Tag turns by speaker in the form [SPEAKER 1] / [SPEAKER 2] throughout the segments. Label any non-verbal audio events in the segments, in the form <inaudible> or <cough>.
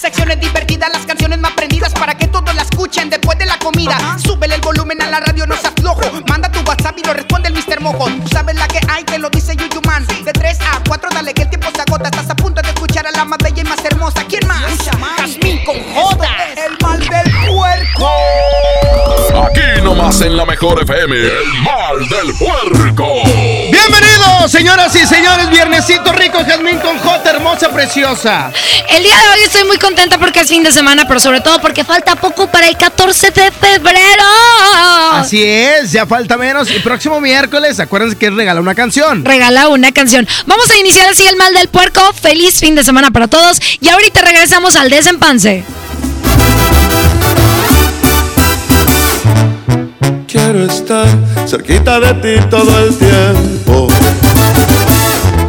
[SPEAKER 1] Secciones divertidas, las canciones más prendidas para que todos la escuchen después de la comida. Súbele el volumen a la radio, no se aflojo. Manda tu WhatsApp y lo responde el Mr. Mojo. Tú sabes la que hay, te lo dice Yuyuman. De 3 a 4, dale que el tiempo se agota. Estás a punto de escuchar a la más bella y más hermosa. ¿Quién más? Jazmín con J. El mal del puerco.
[SPEAKER 2] Aquí nomás en la mejor FM. El mal del puerco.
[SPEAKER 3] Bienvenidos, señoras y señores. Viernesito rico, Jazmín con J, hermosa, preciosa.
[SPEAKER 4] El día de hoy estoy muy contenta porque es fin de semana, pero sobre todo porque falta poco para el 14 de febrero.
[SPEAKER 3] Así es, ya falta menos. Y próximo miércoles, acuérdense que regala una canción.
[SPEAKER 4] Regala una canción. Vamos a iniciar así el mal del puerco. Feliz fin de semana para todos. Y ahorita regresamos al desempance.
[SPEAKER 5] Quiero estar cerquita de ti todo el tiempo.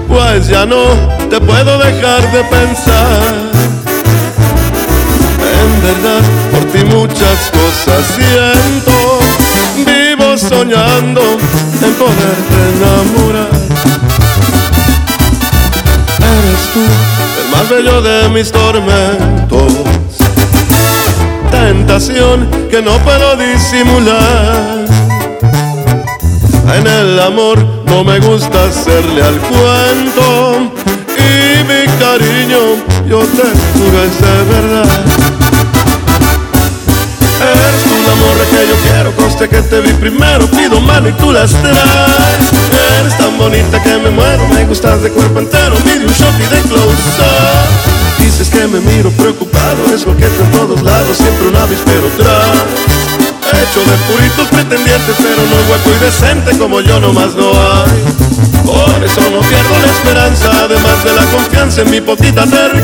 [SPEAKER 5] Pues ya no te puedo dejar de pensar. Por ti muchas cosas siento. Vivo soñando en poderte enamorar. Eres tú el más bello de mis tormentos tentación que no puedo disimular. En el amor no me gusta hacerle al cuento y mi cariño yo te juro es de verdad. Eres tú la morra que yo quiero, conste que te vi primero, pido mano y tú las traes. Eres tan bonita que me muero, me gustas de cuerpo entero, mide un shot y de close. Dices que me miro preocupado, es coqueto en todos lados, siempre un avispero tras. Hecho de puritos pretendientes, pero no hueco y decente como yo nomás no hay. Por eso no pierdo la esperanza, además de la confianza en mi potita Eres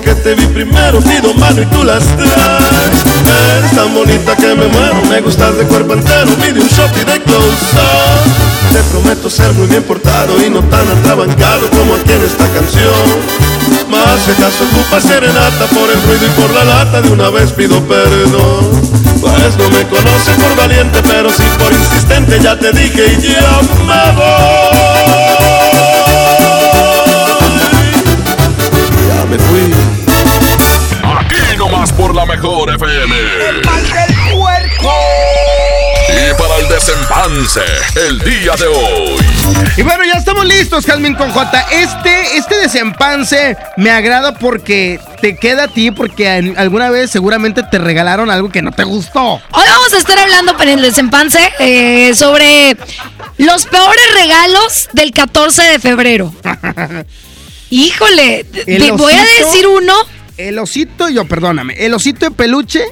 [SPEAKER 5] Que te vi primero, pido mano y tú las traes. Eres tan bonita que me muero, me gustas de cuerpo entero, pide un shot y de close. Te prometo ser muy bien portado y no tan atrabancado como aquí en esta canción. Más si acaso ocupa serenata por el ruido y por la lata, de una vez pido perdón. Pues no me conoces por valiente, pero sí por insistente, ya te dije y ya me voy. Ya me fui.
[SPEAKER 2] Nomás por la mejor FM.
[SPEAKER 1] El mal del puerco.
[SPEAKER 2] Y para el desempance, el día de hoy.
[SPEAKER 3] Y bueno, ya estamos listos, Jazmín con J. Este, este desempance me agrada porque te queda a ti, porque alguna vez seguramente te regalaron algo que no te gustó.
[SPEAKER 4] Hoy vamos a estar hablando en el desempance eh, sobre los peores regalos del 14 de febrero. <laughs> Híjole, te voy a decir uno.
[SPEAKER 3] El osito, yo, perdóname, el osito de peluche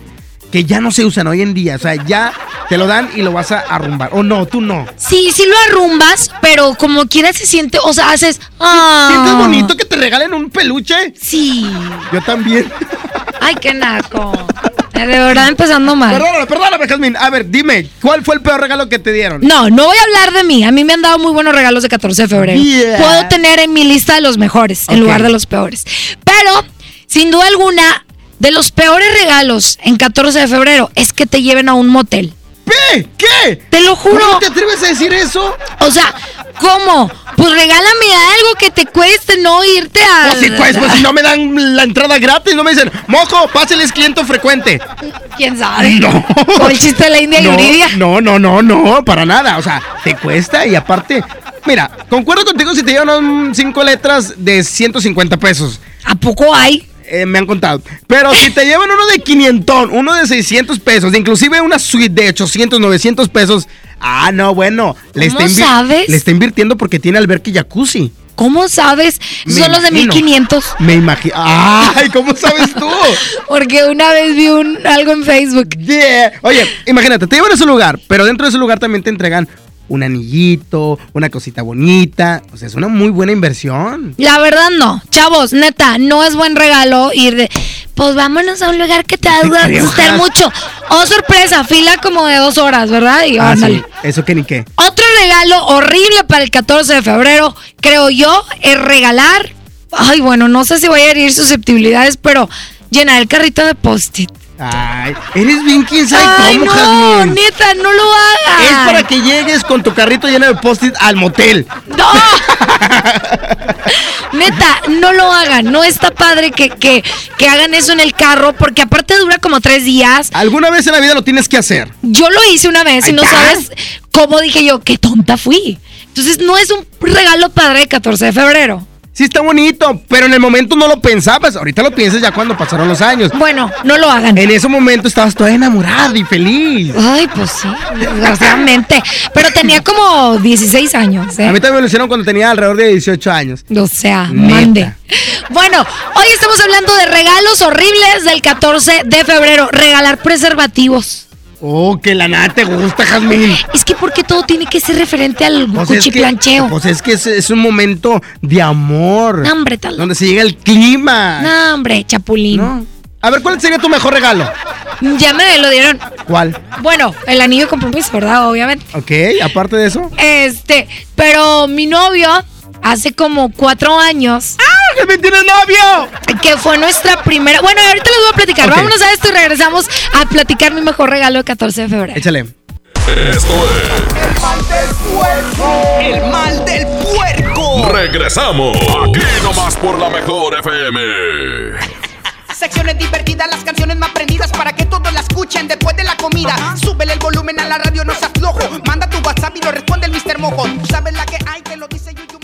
[SPEAKER 3] que ya no se usan hoy en día. O sea, ya te lo dan y lo vas a arrumbar. O no, tú no.
[SPEAKER 4] Sí, sí lo arrumbas, pero como quiera se siente, o sea, haces. Ah,
[SPEAKER 3] ¿Sientes bonito que te regalen un peluche?
[SPEAKER 4] Sí.
[SPEAKER 3] Yo también.
[SPEAKER 4] Ay, qué naco. De verdad empezando mal.
[SPEAKER 3] Perdóname, perdóname, Jazmín. A ver, dime, ¿cuál fue el peor regalo que te dieron?
[SPEAKER 4] No, no voy a hablar de mí. A mí me han dado muy buenos regalos de 14 de febrero.
[SPEAKER 3] Yeah.
[SPEAKER 4] Puedo tener en mi lista de los mejores en lugar de los peores. Pero, sin duda alguna, de los peores regalos en 14 de febrero es que te lleven a un motel.
[SPEAKER 3] ¿Qué? ¿Qué?
[SPEAKER 4] Te lo juro.
[SPEAKER 3] ¿Cómo te atreves a decir eso?
[SPEAKER 4] O sea, ¿Cómo? Pues regálame algo que te cueste no irte a.
[SPEAKER 3] Pues si, pues, pues si no me dan la entrada gratis, no me dicen, mojo, páseles cliente frecuente.
[SPEAKER 4] ¿Quién sabe?
[SPEAKER 3] No.
[SPEAKER 4] O el chiste de la India
[SPEAKER 3] no,
[SPEAKER 4] Yuridia.
[SPEAKER 3] No, no, no, no, para nada. O sea, te cuesta y aparte. Mira, concuerdo contigo si te llevan cinco letras de 150 pesos.
[SPEAKER 4] ¿A poco hay?
[SPEAKER 3] Eh, me han contado. Pero si te llevan uno de 500, uno de 600 pesos, inclusive una suite de 800, 900 pesos. Ah, no, bueno. Le
[SPEAKER 4] ¿Cómo
[SPEAKER 3] está
[SPEAKER 4] sabes?
[SPEAKER 3] Le está invirtiendo porque tiene alberca y jacuzzi.
[SPEAKER 4] ¿Cómo sabes?
[SPEAKER 3] Me
[SPEAKER 4] Son los de
[SPEAKER 3] imagino.
[SPEAKER 4] 1500.
[SPEAKER 3] Me imagino. ¡Ay! ¿Cómo sabes tú? <laughs>
[SPEAKER 4] Porque una vez vi un, algo en Facebook.
[SPEAKER 3] Yeah. Oye, imagínate, te llevan a ese lugar, pero dentro de ese lugar también te entregan un anillito, una cosita bonita. O sea, es una muy buena inversión.
[SPEAKER 4] La verdad no. Chavos, neta, no es buen regalo ir de... Pues vámonos a un lugar que te va a gustar mucho. Oh, sorpresa, fila como de dos horas, ¿verdad? Y
[SPEAKER 3] Ah, sí, Eso que ni qué.
[SPEAKER 4] Otro regalo horrible para el 14 de febrero, creo yo, es regalar. Ay, bueno, no sé si voy a herir susceptibilidades, pero llenar el carrito de post-it.
[SPEAKER 3] Ay, eres bien quién sabe
[SPEAKER 4] Ay,
[SPEAKER 3] cómo,
[SPEAKER 4] no, neta, no lo hagas.
[SPEAKER 3] Es para que llegues con tu carrito lleno de post-it al motel.
[SPEAKER 4] ¡No! <laughs> Neta, no lo hagan. No está padre que, que, que hagan eso en el carro, porque aparte dura como tres días.
[SPEAKER 3] Alguna vez en la vida lo tienes que hacer.
[SPEAKER 4] Yo lo hice una vez y no sabes cómo dije yo, qué tonta fui. Entonces no es un regalo padre de 14 de febrero.
[SPEAKER 3] Sí está bonito, pero en el momento no lo pensabas. Ahorita lo piensas ya cuando pasaron los años.
[SPEAKER 4] Bueno, no lo hagan.
[SPEAKER 3] En ese momento estabas toda enamorada y feliz.
[SPEAKER 4] Ay, pues sí, desgraciadamente. Pero tenía como 16 años, ¿eh?
[SPEAKER 3] A mí también me lo hicieron cuando tenía alrededor de 18 años.
[SPEAKER 4] O sea,
[SPEAKER 3] Neta.
[SPEAKER 4] mande. Bueno, hoy estamos hablando de regalos horribles del 14 de febrero. Regalar preservativos.
[SPEAKER 3] Oh, que la nada te gusta, Jazmín.
[SPEAKER 4] Es que porque todo tiene que ser referente al
[SPEAKER 3] Pues es que,
[SPEAKER 4] cuchiplancheo.
[SPEAKER 3] pues es que es, es un momento de amor.
[SPEAKER 4] No, hombre, tal.
[SPEAKER 3] Donde se llega el clima.
[SPEAKER 4] No, hombre, chapulín.
[SPEAKER 3] ¿No? A ver, ¿cuál sería tu mejor regalo?
[SPEAKER 4] Ya me lo dieron.
[SPEAKER 3] ¿Cuál?
[SPEAKER 4] Bueno, el anillo de compromiso, ¿verdad? Obviamente.
[SPEAKER 3] Ok, aparte de eso.
[SPEAKER 4] Este, pero mi novio hace como cuatro años
[SPEAKER 3] ¡Ah, Jazmín tiene novio!
[SPEAKER 4] que fue nuestra primera. Bueno, ahorita les voy a platicar.
[SPEAKER 3] Ok.
[SPEAKER 4] Vámonos a esto y regresamos a platicar mi mejor regalo de 14 de febrero.
[SPEAKER 3] Échale.
[SPEAKER 2] Esto
[SPEAKER 1] El mal del puerco.
[SPEAKER 2] es. Regresamos. Aquí nomás por la mejor FM.
[SPEAKER 1] Secciones divertidas, las canciones más prendidas para que todos la escuchen después de la comida. Súbele el volumen a la radio, no se aflojo. Manda tu WhatsApp y lo responde el Mr. Mojo. Tú sabes la que hay, te lo dice Yuyuman.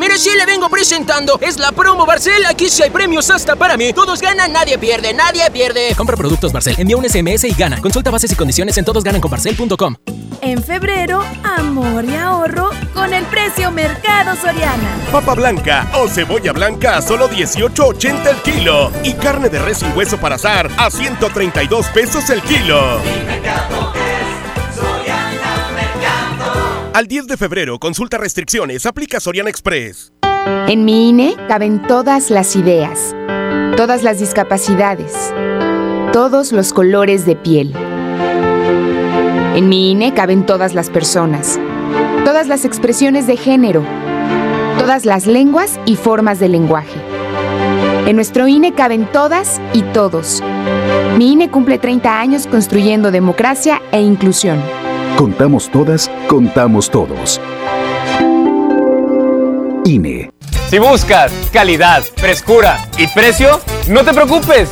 [SPEAKER 6] Mire, sí le vengo presentando. Es la promo Barcel. Aquí sí hay premios hasta para mí. Todos ganan, nadie pierde, nadie pierde.
[SPEAKER 7] Compra productos Barcel, envía un SMS y gana. Consulta bases y condiciones en todosgananconbarcel.com.
[SPEAKER 8] En febrero, amor y ahorro con el precio Mercado Soriana.
[SPEAKER 5] Papa blanca o cebolla blanca a solo 18.80 el kilo. Y carne de res sin hueso para asar a 132 pesos el kilo. Al 10 de febrero, consulta restricciones, aplica Soriana Express.
[SPEAKER 9] En mi INE caben todas las ideas, todas las discapacidades, todos los colores de piel. En mi INE caben todas las personas, todas las expresiones de género, todas las lenguas y formas de lenguaje. En nuestro INE caben todas y todos. Mi INE cumple 30 años construyendo democracia e inclusión.
[SPEAKER 10] Contamos todas, contamos todos. INE.
[SPEAKER 11] Si buscas calidad, frescura y precio, no te preocupes.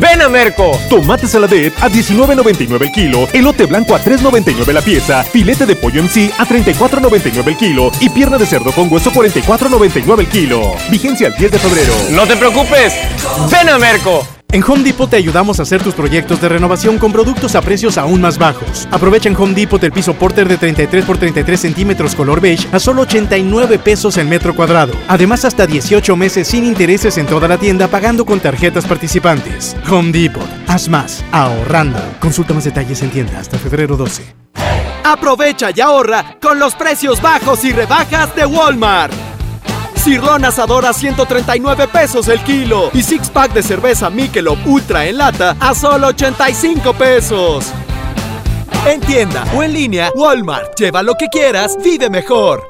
[SPEAKER 11] Ven a Merco.
[SPEAKER 12] Tomate saladet a 19.99 el kilo, elote blanco a 3.99 la pieza, filete de pollo en sí a 34.99 el kilo y pierna de cerdo con hueso 44.99 el kilo. Vigencia el 10 de febrero.
[SPEAKER 11] No te preocupes. Ven a Merco.
[SPEAKER 13] En Home Depot te ayudamos a hacer tus proyectos de renovación con productos a precios aún más bajos. Aprovecha en Home Depot el piso Porter de 33 por 33 centímetros color beige a solo 89 pesos el metro cuadrado. Además, hasta 18 meses sin intereses en toda la tienda pagando con tarjetas participantes. Home Depot. Haz más. Ahorrando. Consulta más detalles en tienda hasta febrero 12.
[SPEAKER 14] Aprovecha y ahorra con los precios bajos y rebajas de Walmart. Cirlón asador a 139 pesos el kilo y six pack de cerveza Michelob Ultra en lata a solo 85 pesos. En tienda o en línea, Walmart. Lleva lo que quieras, vive mejor.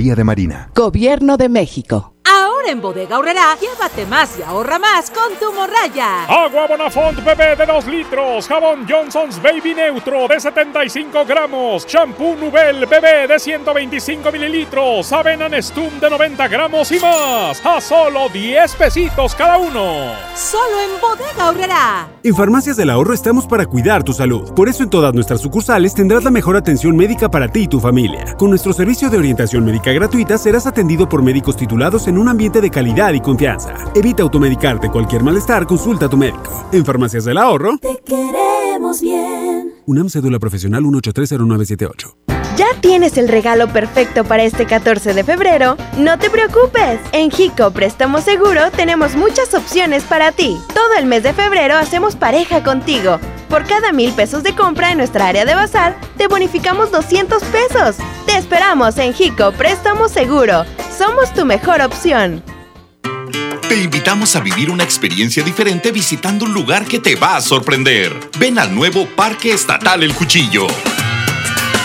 [SPEAKER 15] de Marina.
[SPEAKER 16] Gobierno de México.
[SPEAKER 17] Ahora en Bodega Horrera, llévate más y ahorra más con tu morraya.
[SPEAKER 18] Agua Bonafont bebé de 2 litros, jabón Johnson's Baby Neutro de 75 gramos, shampoo Nubel bebé de 125 mililitros, avena Nestum de 90 gramos y más, a solo 10 pesitos cada uno.
[SPEAKER 17] Solo en Bodega Horrera.
[SPEAKER 19] En Farmacias del Ahorro estamos para cuidar tu salud. Por eso en todas nuestras sucursales tendrás la mejor atención médica para ti y tu familia. Con nuestro servicio de orientación médica gratuita serás atendido por médicos titulados en un ambiente de calidad y confianza. Evita automedicarte cualquier malestar, consulta a tu médico. En Farmacias del Ahorro.
[SPEAKER 8] Te queremos bien.
[SPEAKER 19] UNAM Cédula Profesional 1830978.
[SPEAKER 20] ¿Ya tienes el regalo perfecto para este 14 de febrero? No te preocupes. En Jico Préstamo Seguro tenemos muchas opciones para ti. Todo el mes de febrero hacemos pareja contigo. Por cada mil pesos de compra en nuestra área de bazar, te bonificamos 200 pesos. Te esperamos en Jico Préstamo Seguro. Somos tu mejor opción.
[SPEAKER 21] Te invitamos a vivir una experiencia diferente visitando un lugar que te va a sorprender. Ven al nuevo Parque Estatal El Cuchillo.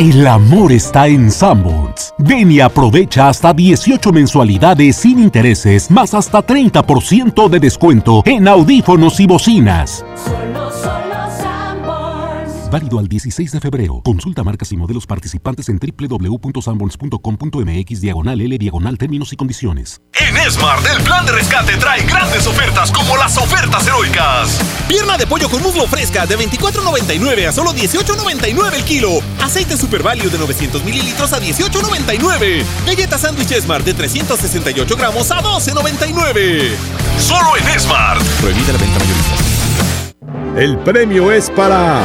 [SPEAKER 22] El amor está en Sanborns. Ven aprovecha hasta 18 mensualidades sin intereses, más hasta 30% de descuento en audífonos y bocinas. Válido al 16 de febrero. Consulta marcas y modelos participantes en www.sanborns.com.mx diagonal L diagonal términos y condiciones.
[SPEAKER 2] En Smart, el plan de rescate trae grandes ofertas como las ofertas heroicas.
[SPEAKER 23] Pierna de pollo con muslo fresca de 24.99 a solo 18.99 el kilo. Aceite Super Value de 900 mililitros a 18.99. Galleta sándwich Smart de 368 gramos a 12.99.
[SPEAKER 2] Solo en Smart.
[SPEAKER 23] Prohibida la venta mayorista.
[SPEAKER 24] El premio es para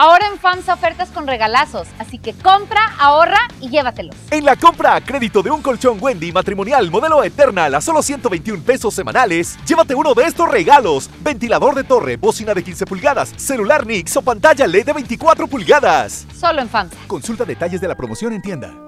[SPEAKER 25] Ahora en FAMSA ofertas con regalazos, así que compra, ahorra y llévatelos.
[SPEAKER 26] En la compra a crédito de un colchón Wendy matrimonial modelo Eternal a solo 121 pesos semanales, llévate uno de estos regalos: ventilador de torre, bocina de 15 pulgadas, celular Nix o pantalla LED de 24 pulgadas.
[SPEAKER 25] Solo en FAMSA.
[SPEAKER 26] Consulta detalles de la promoción en tienda.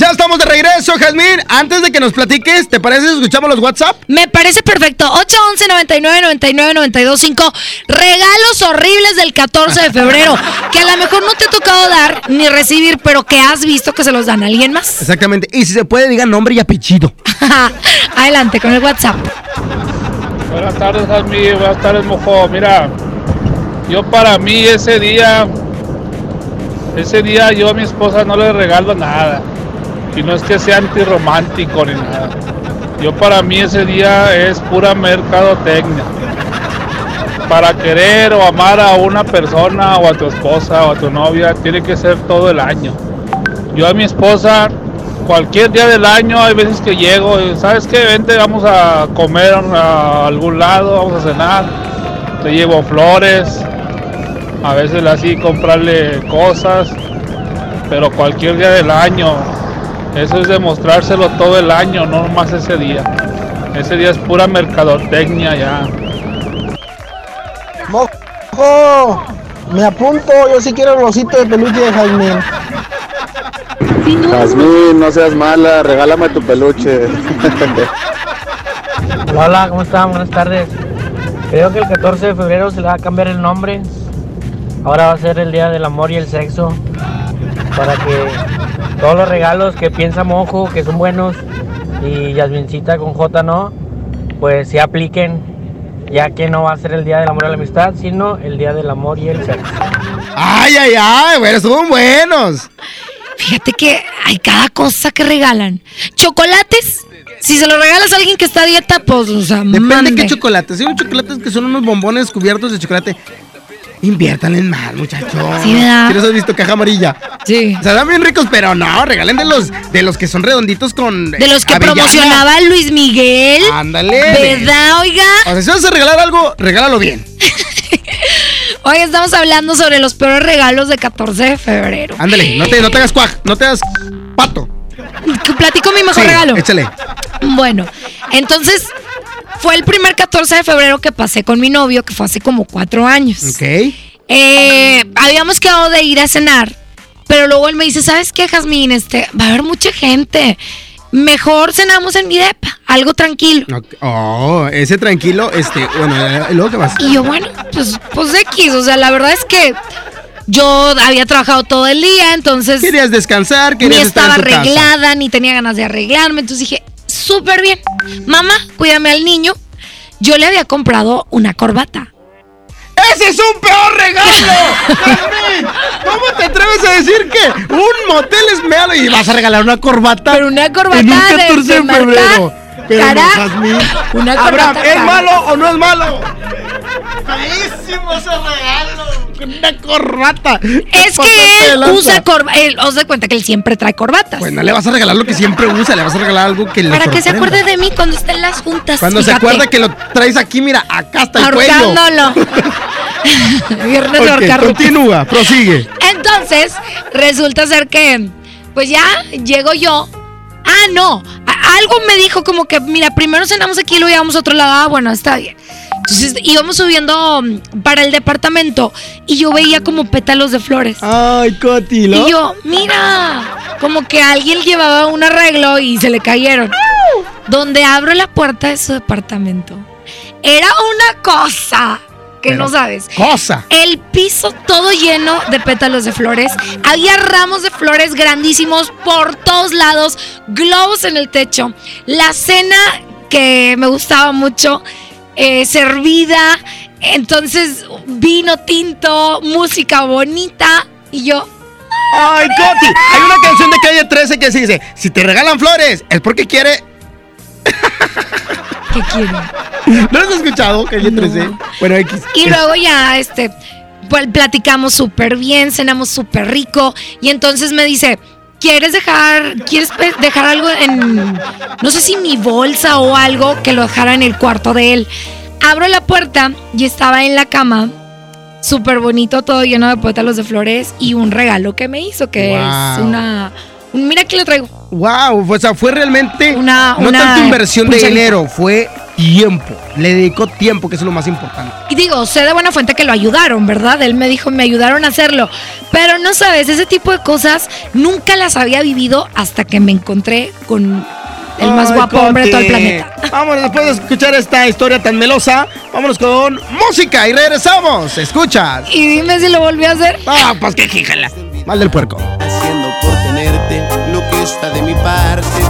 [SPEAKER 3] Ya estamos de regreso, Jazmín. Antes de que nos platiques, ¿te parece si escuchamos los WhatsApp?
[SPEAKER 4] Me parece perfecto. 811 99 99 925 Regalos horribles del 14 de febrero. que a lo mejor no te ha tocado dar ni recibir, pero que has visto que se los dan a alguien más.
[SPEAKER 3] Exactamente. Y si se puede, digan nombre y apellido. <laughs>
[SPEAKER 4] Adelante con el WhatsApp.
[SPEAKER 27] Buenas tardes, Jasmine. Buenas tardes, Mojo. Mira, yo para mí ese día, ese día yo a mi esposa no le regalo nada. Y no es que sea antirromántico ni nada. Yo para mí ese día es pura mercadotecnia. Para querer o amar a una persona o a tu esposa o a tu novia tiene que ser todo el año. Yo a mi esposa cualquier día del año hay veces que llego sabes qué, vente, vamos a comer a algún lado, vamos a cenar, te llevo flores, a veces así comprarle cosas, pero cualquier día del año, eso es demostrárselo todo el año, no nomás ese día. Ese día es pura mercadotecnia ya.
[SPEAKER 28] ¡Mojo!
[SPEAKER 29] Me apunto, yo sí quiero el osito de peluche de Jazmín.
[SPEAKER 30] Jazmín, no seas mala, regálame tu peluche.
[SPEAKER 31] Hola, hola, ¿cómo están? Buenas tardes. Creo que el 14 de febrero se le va a cambiar el nombre. Ahora va a ser el Día del Amor y el Sexo. Para que todos los regalos que piensa Mojo, que son buenos, y Yasmincita con J no, pues se apliquen. Ya que no va a ser el Día del Amor y la Amistad, sino el Día del Amor y el Sexo.
[SPEAKER 3] Ay, ay, ay, bueno, estuvo buenos.
[SPEAKER 4] Fíjate que hay cada cosa que regalan. Chocolates. Si se lo regalas a alguien que está a dieta, pues, o sea,
[SPEAKER 3] Depende
[SPEAKER 4] mande.
[SPEAKER 3] de qué chocolates. Hay unos chocolates que son unos bombones cubiertos de chocolate. Inviertan en más, muchachos.
[SPEAKER 4] Sí, ¿verdad?
[SPEAKER 3] ¿Sí los has visto caja amarilla?
[SPEAKER 4] Sí.
[SPEAKER 3] O sea, dan bien ricos, pero no, regalen de los, de los que son redonditos con.
[SPEAKER 4] De los que
[SPEAKER 3] avellana.
[SPEAKER 4] promocionaba Luis Miguel.
[SPEAKER 3] Ándale.
[SPEAKER 4] ¿Verdad, oiga?
[SPEAKER 3] O sea, si vas a regalar algo, regálalo bien. <laughs>
[SPEAKER 4] Hoy estamos hablando sobre los peores regalos de 14 de febrero.
[SPEAKER 3] Ándale, no te, no te hagas cuaj, no te hagas pato.
[SPEAKER 4] Platico mi mejor
[SPEAKER 3] Sí,
[SPEAKER 4] regalo.
[SPEAKER 3] Échale.
[SPEAKER 4] Bueno, entonces fue el primer 14 de febrero que pasé con mi novio, que fue hace como cuatro años.
[SPEAKER 3] Ok.
[SPEAKER 4] Eh, habíamos quedado de ir a cenar, pero luego él me dice, ¿sabes qué, Jazmín? Este, va a haber mucha gente. Mejor cenamos en mi depa, algo tranquilo.
[SPEAKER 3] Oh, ese tranquilo, este, bueno, luego qué más.
[SPEAKER 4] Y yo, bueno, pues, pues X, o sea, la verdad es que yo había trabajado todo el día, entonces
[SPEAKER 3] Querías descansar,
[SPEAKER 4] ni
[SPEAKER 3] querías estar
[SPEAKER 4] estaba
[SPEAKER 3] en tu casa.
[SPEAKER 4] arreglada, ni tenía ganas de arreglarme, entonces dije, súper bien, mamá, cuídame al niño. Yo le había comprado una corbata.
[SPEAKER 3] ¡Ese es un peor regalo! ¿Cómo te atreves a decir que un motel es malo y vas a regalar una corbata?
[SPEAKER 4] Pero una corbata
[SPEAKER 3] en un
[SPEAKER 4] de-
[SPEAKER 3] 14 de, febrero. Pero
[SPEAKER 4] cara.
[SPEAKER 3] no, Jazmín.
[SPEAKER 4] Una
[SPEAKER 3] Abraham, ¿es malo o no es malo? Feísimo ese regalo. Una corbata.
[SPEAKER 4] Es que él usa corbata, os da cuenta que él siempre trae corbatas.
[SPEAKER 3] Pues no le vas a regalar lo que siempre usa, le vas a regalar algo que le
[SPEAKER 4] Para que se acuerde de mí cuando esté en las juntas.
[SPEAKER 3] Cuando se acuerda que lo traes aquí, mira, acá hasta el cuello.
[SPEAKER 4] Ahorcándolo. <laughs> De
[SPEAKER 3] continúa, prosigue.
[SPEAKER 4] Entonces, resulta ser que, pues ya llego yo. Ah, no. algo me dijo como que, mira, primero cenamos aquí y luego a otro lado. Ah, bueno, está bien. Entonces íbamos subiendo mm, para el departamento y yo veía como pétalos de flores.
[SPEAKER 3] Ay, Coti, ¿no?
[SPEAKER 4] Y yo, mira, como que alguien llevaba un arreglo y se le cayeron. Donde abro la puerta de su departamento, era una cosa que
[SPEAKER 3] Pero,
[SPEAKER 4] no sabes.
[SPEAKER 3] Cosa.
[SPEAKER 4] El piso todo lleno de pétalos de flores. Había ramos de flores grandísimos por todos lados, globos en el techo. La cena que me gustaba mucho, eh, servida. Entonces, vino tinto, música bonita. Y yo,
[SPEAKER 3] Ay, Coti, hay una canción de calle 13 que se dice: Si te regalan flores, es porque quiere. <laughs>
[SPEAKER 4] ¿qué quieren?
[SPEAKER 3] ¿No has escuchado, calle 13? Bueno, X.
[SPEAKER 4] Y luego ya, este, pues platicamos súper bien, cenamos súper rico. Y entonces me dice, ¿quieres dejar, quieres dejar algo en, no sé si mi bolsa o algo, que lo dejara en el cuarto de él? Abro la puerta y estaba en la cama, súper bonito, todo lleno de pétalos de flores y un regalo que me hizo, que es una, un- mira que lo traigo.
[SPEAKER 3] Wow, o sea, fue realmente
[SPEAKER 4] Una-
[SPEAKER 3] no
[SPEAKER 4] una
[SPEAKER 3] tanto inversión de dinero, fue tiempo. Le dedicó tiempo, que es lo más importante.
[SPEAKER 4] Y digo, sé de buena fuente que lo ayudaron, ¿verdad? Él me dijo, me ayudaron a hacerlo. Pero no sabes, ese tipo de cosas nunca las había vivido hasta que me encontré con el más
[SPEAKER 3] Ay,
[SPEAKER 4] guapo hombre de todo el planeta.
[SPEAKER 3] Vámonos, después de escuchar esta historia tan melosa, vámonos con música y regresamos. ¿Escuchas?
[SPEAKER 4] Y dime si lo volví a hacer.
[SPEAKER 3] Ah, pues qué jíjala. Mal del puerco.
[SPEAKER 32] haciendo por tenerte lo que está de mi parte.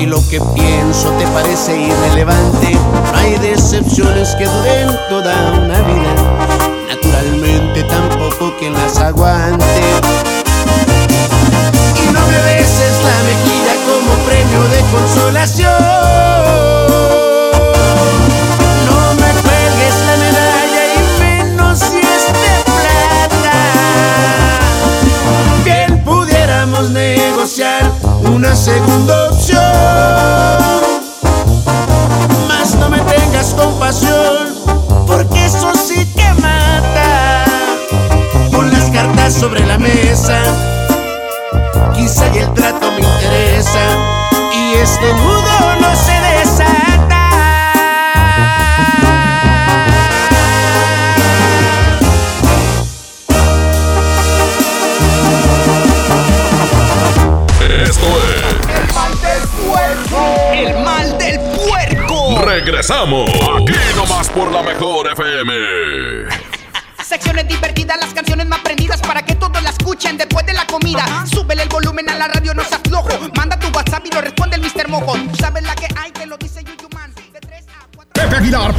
[SPEAKER 32] si lo que pienso te parece irrelevante, no hay decepciones que duren toda una vida. Naturalmente tampoco quien las aguante. Y no me beses la mejilla como premio de consolación. No me cuelgues la medalla y menos si es de plata. Bien pudiéramos negociar una segunda este nudo no se desata.
[SPEAKER 1] Esto es
[SPEAKER 33] El mal del puerco. El mal del puerco.
[SPEAKER 1] Regresamos. Aquí nomás por la mejor FM.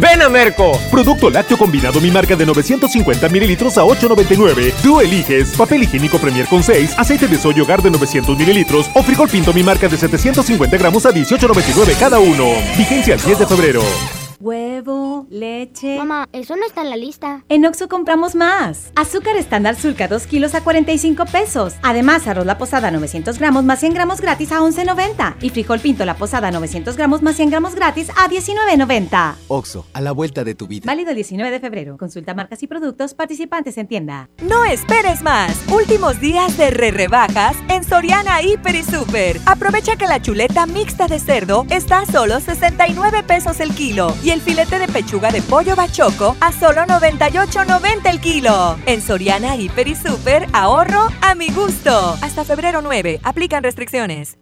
[SPEAKER 11] Ven a Merco.
[SPEAKER 34] Producto lácteo combinado mi marca de 950 mililitros a 8.99. Tú eliges papel higiénico Premier con 6, aceite de soya hogar de 900 mililitros o frijol pinto mi marca de 750 gramos a 18.99 cada uno. Vigencia el 10 de febrero.
[SPEAKER 8] Huevo, leche.
[SPEAKER 35] Mamá, eso no está en la lista.
[SPEAKER 8] En Oxo compramos más. Azúcar estándar Sulca 2 kilos a 45 pesos. Además, arroz la posada 900 gramos más 100 gramos gratis a 11.90. Y frijol pinto la posada 900 gramos más 100 gramos gratis a 19.90.
[SPEAKER 36] Oxo, a la vuelta de tu vida.
[SPEAKER 8] Válido el 19 de febrero. Consulta marcas y productos participantes en tienda.
[SPEAKER 17] No esperes más. Últimos días de re rebajas en Soriana Hiper y Super. Aprovecha que la chuleta mixta de cerdo está a solo 69 pesos el kilo y el filete de pechuga de pollo bachoco a solo 98.90 el kilo. En Soriana Hiper y Super, ahorro a mi gusto. Hasta febrero 9, aplican restricciones.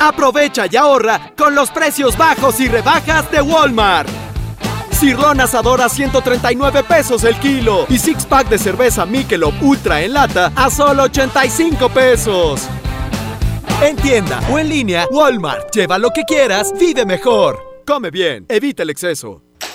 [SPEAKER 37] Aprovecha y ahorra con los precios bajos y rebajas de Walmart. Cirlón asador a 139 pesos el kilo y six pack de cerveza Michelob Ultra en lata a solo 85 pesos. En tienda o en línea, Walmart. Lleva lo que quieras, vive mejor. Come bien, evita el exceso.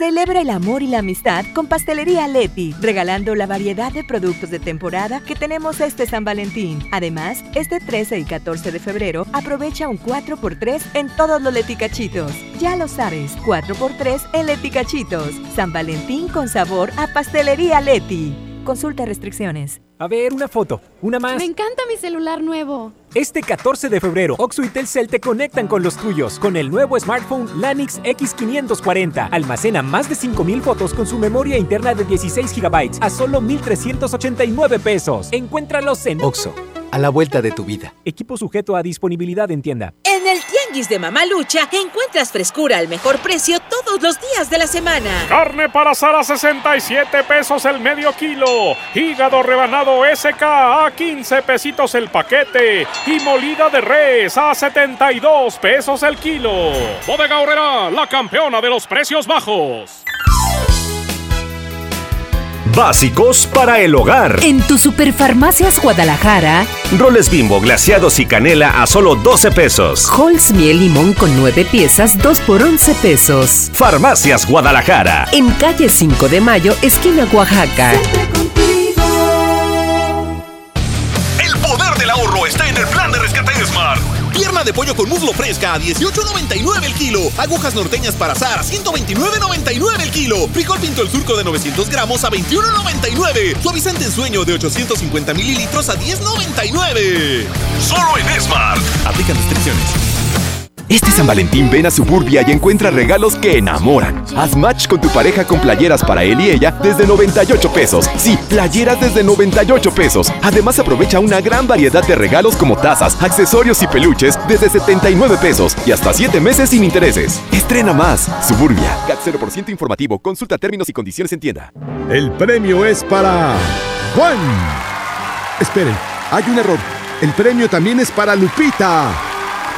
[SPEAKER 17] Celebra el amor y la amistad con Pastelería Leti, regalando la variedad de productos de temporada que tenemos este San Valentín. Además, este 13 y 14 de febrero aprovecha un 4x3 en todos los leticachitos. Ya lo sabes, 4x3 en leticachitos. San Valentín con sabor a Pastelería Leti. Consulta restricciones.
[SPEAKER 38] A ver, una foto. Una más.
[SPEAKER 39] Me encanta mi celular nuevo.
[SPEAKER 38] Este 14 de febrero, Oxo y Telcel te conectan con los tuyos con el nuevo smartphone Lanix X540. Almacena más de 5000 fotos con su memoria interna de 16 GB a solo 1389 pesos. Encuéntralos en
[SPEAKER 40] Oxo, a la vuelta de tu vida.
[SPEAKER 38] Equipo sujeto a disponibilidad en tienda.
[SPEAKER 41] En el Tianguis de Mamalucha encuentras frescura al mejor precio todos los días de la semana.
[SPEAKER 42] Carne para asar a 67 pesos el medio kilo. Hígado rebanado SK a 15 pesitos el paquete. Y molida de res a 72 pesos el kilo. Bodega Horrera, la campeona de los precios bajos.
[SPEAKER 43] Básicos para el hogar.
[SPEAKER 44] En tu Superfarmacias Guadalajara,
[SPEAKER 43] Roles bimbo glaseados y canela a solo 12 pesos.
[SPEAKER 44] Halls miel limón con 9 piezas, 2 por 11 pesos.
[SPEAKER 43] Farmacias Guadalajara.
[SPEAKER 44] En calle 5 de Mayo, esquina Oaxaca.
[SPEAKER 2] El poder del ahorro está en el plan de rescate Smart. Pierna de pollo con muslo fresca a 18.99 el kilo. Agujas norteñas para asar a 129.99 el kilo. Frijol pinto el surco de 900 gramos a 21.99. Suavizante en sueño de 850 mililitros a 10.99. Solo en Smart. Aplican restricciones.
[SPEAKER 26] Este San Valentín ven a Suburbia y encuentra regalos que enamoran. Haz match con tu pareja con playeras para él y ella desde 98 pesos. Sí, playeras desde 98 pesos. Además aprovecha una gran variedad de regalos como tazas, accesorios y peluches desde 79 pesos y hasta 7 meses sin intereses. Estrena más. Suburbia. CAT 0% informativo. Consulta términos y condiciones en tienda.
[SPEAKER 22] El premio es para Juan. Esperen, hay un error. El premio también es para Lupita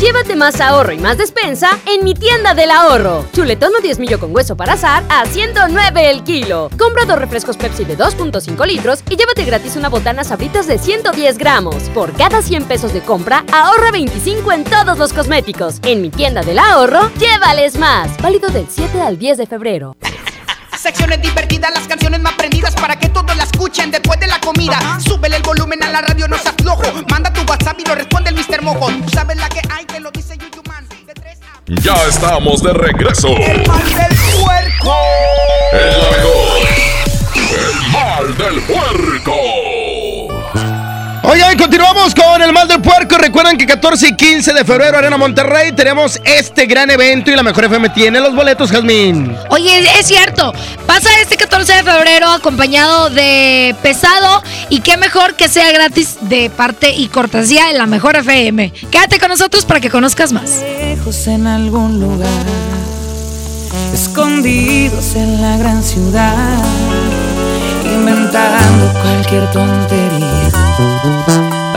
[SPEAKER 45] Llévate más ahorro y más despensa en mi tienda del ahorro. Chuletón o 10 millo con hueso para azar a 109 el kilo. Compra dos refrescos Pepsi de 2.5 litros y llévate gratis una botana sabritas de 110 gramos. Por cada 100 pesos de compra, ahorra 25 en todos los cosméticos. En mi tienda del ahorro, llévales más. Válido del 7 al 10 de febrero.
[SPEAKER 1] Secciones divertidas, las canciones más prendidas para que todos la escuchen después de la comida. Súbele el volumen a la radio, no se aflojo. Manda tu WhatsApp y lo responde el Mr. Mojo. Tú sabes la que hay, te lo dice Yuyu Man.
[SPEAKER 2] Ya estamos de regreso.
[SPEAKER 1] El mal del puerco.
[SPEAKER 2] El la mejor. El mal del puerco.
[SPEAKER 3] Oigan, continuamos con el mal del puerco. Recuerden que 14 y 15 de febrero, Arena Monterrey, tenemos este gran evento y la mejor FM tiene los boletos, Jazmín.
[SPEAKER 4] Oye, es cierto. Pasa este 14 de febrero acompañado de pesado y qué mejor que sea gratis de parte y cortesía en la mejor FM. Quédate con nosotros para que conozcas más.
[SPEAKER 46] lejos en algún lugar, escondidos en la gran ciudad, inventando cualquier tontería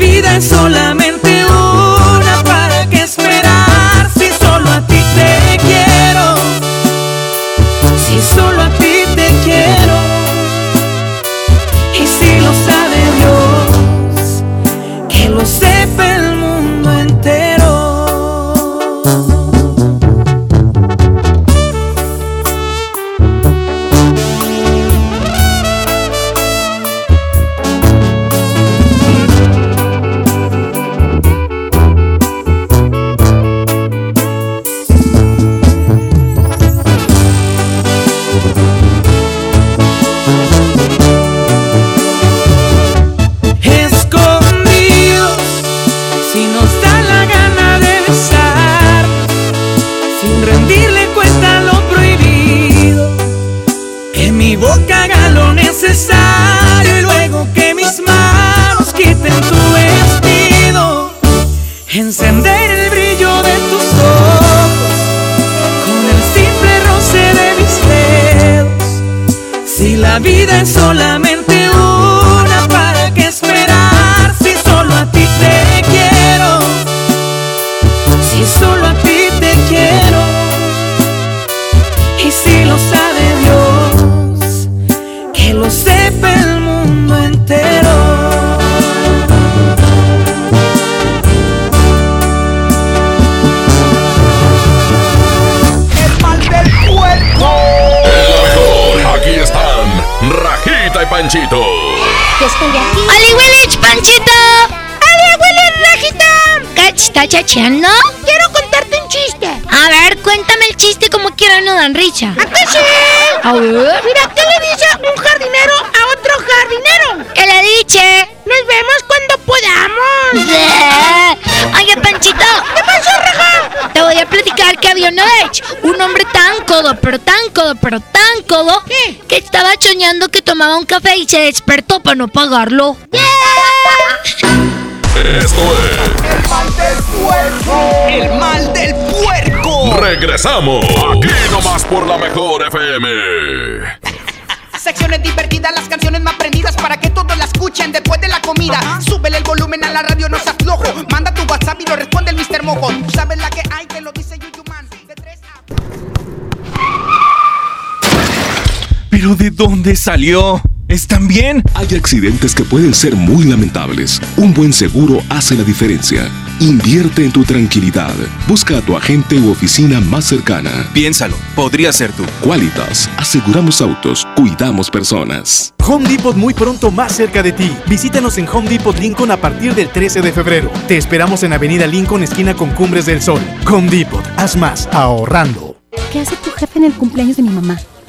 [SPEAKER 46] vida es solamente una,
[SPEAKER 4] chacheando? Quiero contarte un chiste. A ver, cuéntame el chiste como quiera, no dan. ¿A qué sí? A ver. Mira, ¿qué le dice un jardinero a otro jardinero? ¿Qué le dice? Nos vemos cuando podamos. <laughs> Oye, Panchito. ¿Qué pasó, Raja? Te voy a platicar que había una vez un hombre tan codo, pero tan codo, pero tan codo, que estaba soñando que tomaba un café y se despertó para no pagarlo.
[SPEAKER 33] Esto es
[SPEAKER 1] El mal del puerco. El mal del puerco.
[SPEAKER 33] Regresamos. Aquí nomás por la mejor FM.
[SPEAKER 1] Secciones divertidas, las canciones más prendidas para que todos la escuchen después de la comida. Súbele el volumen a la radio, no seas flojo. Manda tu WhatsApp y lo responde el Mr. Mojo. Tú sabes la que hay, te lo dice Yuyu Man. De tres
[SPEAKER 47] ¿Pero de dónde salió? ¿Están bien?
[SPEAKER 43] Hay accidentes que pueden ser muy lamentables. Un buen seguro hace la diferencia. Invierte en tu tranquilidad. Busca a tu agente u oficina más cercana.
[SPEAKER 47] Piénsalo, podría ser tú.
[SPEAKER 43] Qualitas. Aseguramos autos, cuidamos personas.
[SPEAKER 13] Home Depot muy pronto más cerca de ti. Visítanos en Home Depot Lincoln a partir del 13 de febrero. Te esperamos en Avenida Lincoln, esquina con Cumbres del Sol. Home Depot, haz más ahorrando.
[SPEAKER 48] ¿Qué hace tu jefe en el cumpleaños de mi mamá?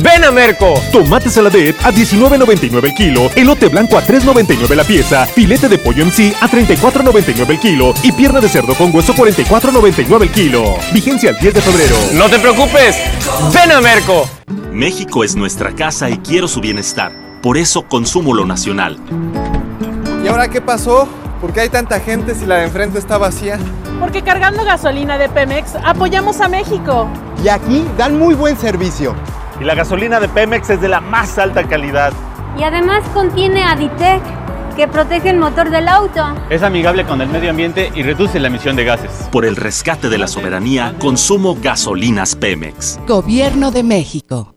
[SPEAKER 11] Ven a Merco.
[SPEAKER 19] Tomate saladet a 19.99 el kilo, elote blanco a 3.99 la pieza, filete de pollo en sí a 34.99 el kilo y pierna de cerdo con hueso 44.99 el kilo. Vigencia el 10 de febrero.
[SPEAKER 11] No te preocupes. Ven a Merco.
[SPEAKER 49] México es nuestra casa y quiero su bienestar. Por eso consumo lo nacional.
[SPEAKER 50] ¿Y ahora qué pasó? ¿Por qué hay tanta gente si la de enfrente está vacía?
[SPEAKER 51] Porque cargando gasolina de Pemex apoyamos a México.
[SPEAKER 50] Y aquí dan muy buen servicio.
[SPEAKER 52] Y la gasolina de Pemex es de la más alta calidad.
[SPEAKER 53] Y además contiene Aditec, que protege el motor del auto.
[SPEAKER 52] Es amigable con el medio ambiente y reduce la emisión de gases.
[SPEAKER 49] Por el rescate de la soberanía, consumo gasolinas Pemex.
[SPEAKER 54] Gobierno de México.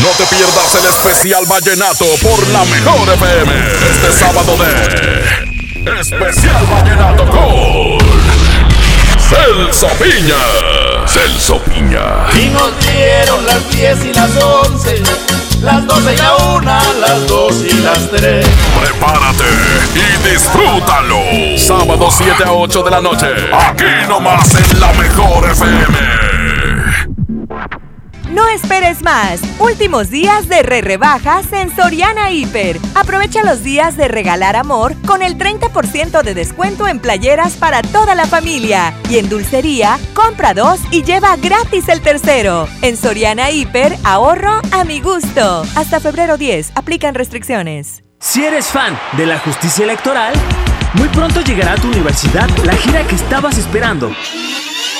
[SPEAKER 33] No te pierdas el especial Vallenato por la mejor FM. Este sábado de Especial Vallenato con Celso Piña. Celso Piña.
[SPEAKER 5] Y nos dieron las 10 y las 11, las 12 y la 1, las 2 y las 3.
[SPEAKER 33] Prepárate y disfrútalo. Sábado 7 a 8 de la noche. Aquí nomás en la mejor FM.
[SPEAKER 17] No esperes más. Últimos días de re rebajas en Soriana Hiper. Aprovecha los días de regalar amor con el 30% de descuento en playeras para toda la familia. Y en dulcería, compra dos y lleva gratis el tercero. En Soriana Hiper, ahorro a mi gusto. Hasta febrero 10, aplican restricciones.
[SPEAKER 44] Si eres fan de la justicia electoral, muy pronto llegará a tu universidad la gira que estabas esperando.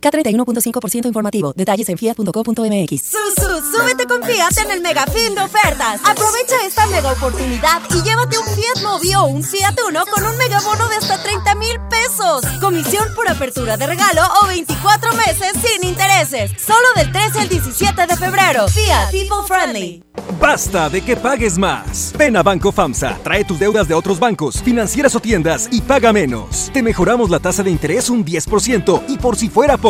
[SPEAKER 55] K31.5% informativo. Detalles en fiat.co.mx.
[SPEAKER 56] Susu, súbete con Fiat en el Mega Fin de ofertas. Aprovecha esta mega oportunidad y llévate un Fiat Mobi o un Fiat Uno con un mega bono de hasta 30 mil pesos. Comisión por apertura de regalo o 24 meses sin intereses. Solo del 13 al 17 de febrero. Fiat People Friendly.
[SPEAKER 19] Basta de que pagues más. Ven a Banco FAMSA, trae tus deudas de otros bancos, financieras o tiendas y paga menos. Te mejoramos la tasa de interés un 10% y por si fuera poco,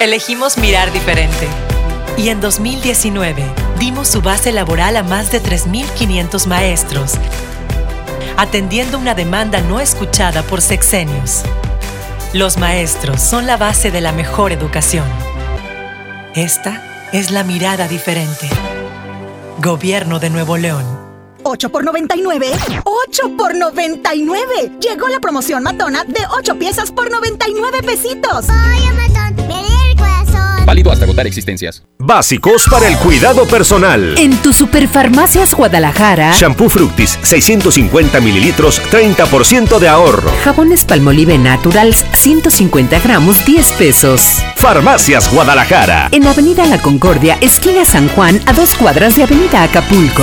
[SPEAKER 38] Elegimos mirar diferente. Y en 2019 dimos su base laboral a más de 3.500 maestros, atendiendo una demanda no escuchada por sexenios. Los maestros son la base de la mejor educación. Esta es la mirada diferente. Gobierno de Nuevo León.
[SPEAKER 57] 8 por 99. 8 por 99. Llegó la promoción matona de 8 piezas por 99 pesitos.
[SPEAKER 58] El corazón.
[SPEAKER 59] Válido hasta agotar existencias.
[SPEAKER 60] Básicos para el cuidado personal.
[SPEAKER 61] En tu Superfarmacias Guadalajara.
[SPEAKER 60] Shampoo Fructis, 650 mililitros, 30% de ahorro.
[SPEAKER 61] Jabones Palmolive Naturals, 150 gramos, 10 pesos.
[SPEAKER 60] Farmacias Guadalajara.
[SPEAKER 61] En Avenida La Concordia, esquina San Juan, a dos cuadras de Avenida Acapulco.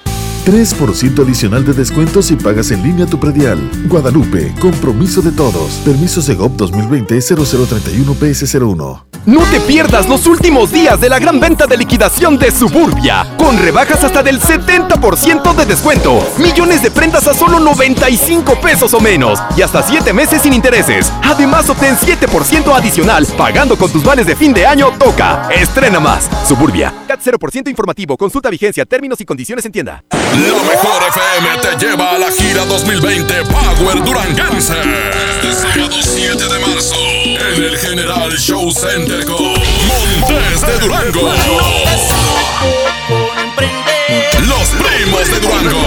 [SPEAKER 62] 3% adicional de descuento si pagas en línea tu predial. Guadalupe, compromiso de todos. Permiso Segov 2020-0031 PS01.
[SPEAKER 26] No te pierdas los últimos días de la gran venta de liquidación de Suburbia, con rebajas hasta del 70% de descuento, millones de prendas a solo 95 pesos o menos y hasta 7 meses sin intereses. Además, obtén 7% adicional pagando con tus vales de fin de año. Toca, estrena más. Suburbia. CAT 0% informativo. Consulta vigencia, términos y condiciones en tienda.
[SPEAKER 33] La mejor FM te lleva a la gira 2020 Power Duranguense. Este sábado 7 de marzo en el General Show Center con Montes de Durango. Los primos de Durango.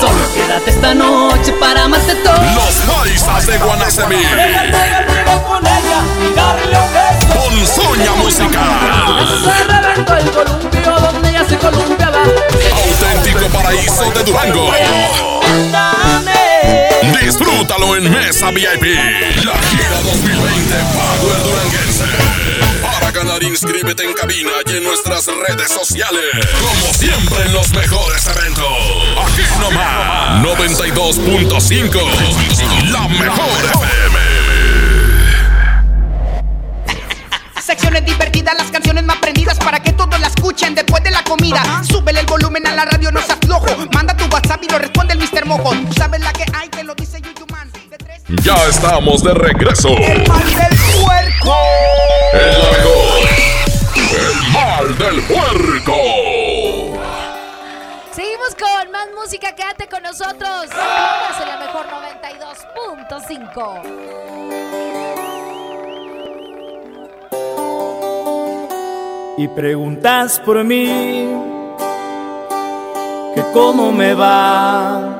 [SPEAKER 63] Solo quédate esta noche para más de todo.
[SPEAKER 33] Los paisas de Guanacemí. Con Soña Musical.
[SPEAKER 63] el columpio donde ya se columpia va.
[SPEAKER 33] Auténtico paraíso de Durango. Disfrútalo en Mesa VIP. La gira 2020 Power Duranguense. Para ganar, inscríbete en cabina y en nuestras redes sociales. Como siempre en los mejores eventos. Aquí nomás. 92.5. La mejor FM.
[SPEAKER 1] Secciones divertidas, las canciones más prendidas para que todos la escuchen después de la comida. Súbele el volumen a la radio, no se aflojo. Manda tu WhatsApp y lo responde el Mr. Mojo. Tú sabes la que hay, te lo dice Yuyuman.
[SPEAKER 33] Ya estamos de regreso.
[SPEAKER 1] El mal del puerco.
[SPEAKER 33] El mejor. El mal del puerco.
[SPEAKER 4] Seguimos con más música, quédate con nosotros. En la mejor 92.5.
[SPEAKER 46] Y preguntas por mí, que cómo me va.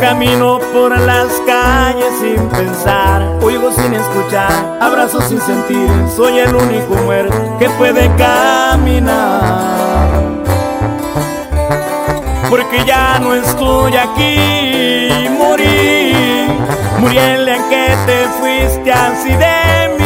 [SPEAKER 46] camino por las calles sin pensar, oigo sin escuchar, abrazo sin sentir, soy el único muerto que puede caminar. Porque ya no estoy aquí, morí, morí en que te fuiste así de mí.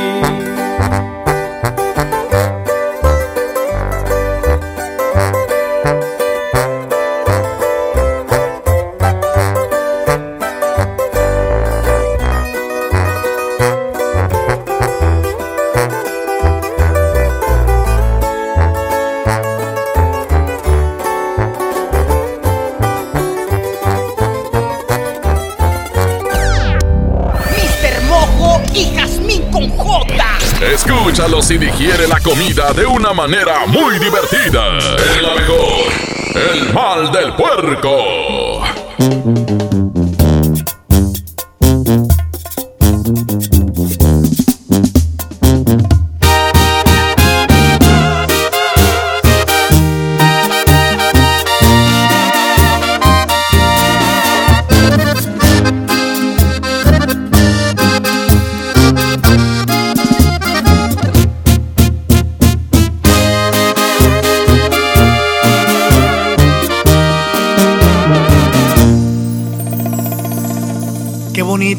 [SPEAKER 33] Escúchalos y digiere la comida de una manera muy divertida. Es la mejor. El mal del puerco.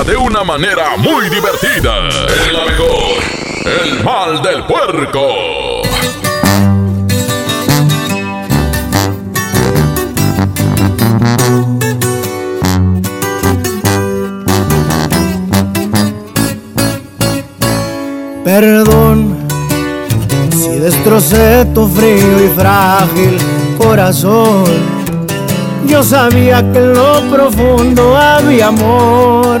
[SPEAKER 33] de una manera muy divertida. Es la mejor. El mal del puerco.
[SPEAKER 64] Perdón si destrocé tu frío y frágil corazón. Yo sabía que en lo profundo había amor,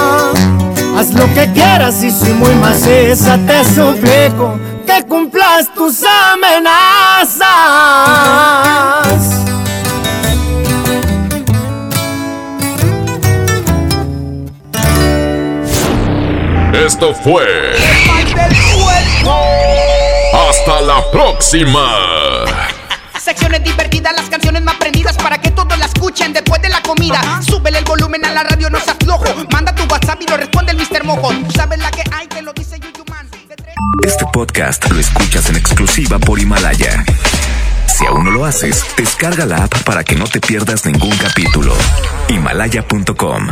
[SPEAKER 64] Haz lo que quieras y si muy maciza te suplico que cumplas tus amenazas.
[SPEAKER 33] Esto fue. Hasta la próxima.
[SPEAKER 65] Secciones divertidas, las canciones más prendidas para que todos la escuchen después de la comida. Súbele el volumen a la radio, no seas flojo. Manda tu WhatsApp y lo responde el Mr. Mojo. Tú sabes la que hay, te lo dice Yuyuman.
[SPEAKER 66] Este podcast lo escuchas en exclusiva por Himalaya. Si aún no lo haces, descarga la app para que no te pierdas ningún capítulo. Himalaya.com